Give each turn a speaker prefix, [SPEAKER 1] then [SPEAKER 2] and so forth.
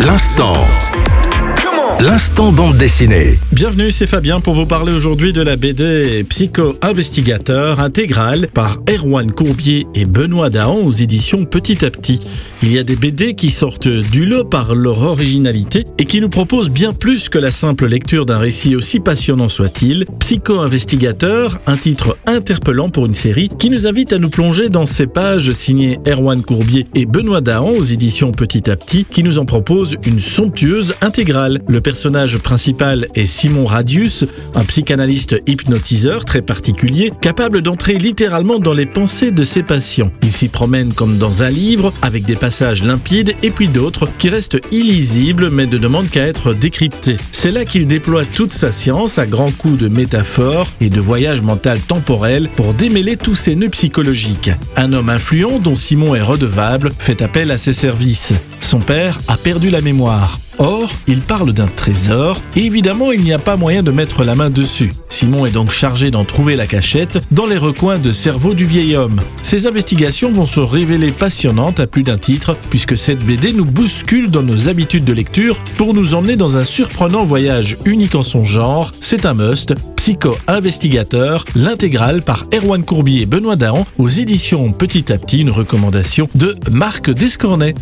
[SPEAKER 1] L'instant. L'instant bande dessinée.
[SPEAKER 2] Bienvenue, c'est Fabien pour vous parler aujourd'hui de la BD Psycho-Investigateur intégrale par Erwan Courbier et Benoît Dahan aux éditions Petit à Petit. Il y a des BD qui sortent du lot par leur originalité et qui nous proposent bien plus que la simple lecture d'un récit aussi passionnant soit-il. Psycho-Investigateur, un titre interpellant pour une série qui nous invite à nous plonger dans ces pages signées Erwan Courbier et Benoît Dahan aux éditions Petit à Petit qui nous en proposent une somptueuse intégrale. Le personnage principal est Simon Radius, un psychanalyste hypnotiseur très particulier, capable d'entrer littéralement dans les pensées de ses patients. Il s'y promène comme dans un livre, avec des passages limpides et puis d'autres qui restent illisibles mais ne demandent qu'à être décryptés. C'est là qu'il déploie toute sa science à grands coups de métaphores et de voyages mental temporels pour démêler tous ces nœuds psychologiques. Un homme influent dont Simon est redevable fait appel à ses services. Son père a perdu la mémoire. Or, il parle d'un trésor, et évidemment il n'y a pas moyen de mettre la main dessus. Simon est donc chargé d'en trouver la cachette dans les recoins de cerveau du vieil homme. Ces investigations vont se révéler passionnantes à plus d'un titre, puisque cette BD nous bouscule dans nos habitudes de lecture pour nous emmener dans un surprenant voyage unique en son genre. C'est un must, Psycho-Investigateur, l'intégrale par Erwan Courbier et Benoît Dahan aux éditions Petit à Petit, une recommandation de Marc Descornet.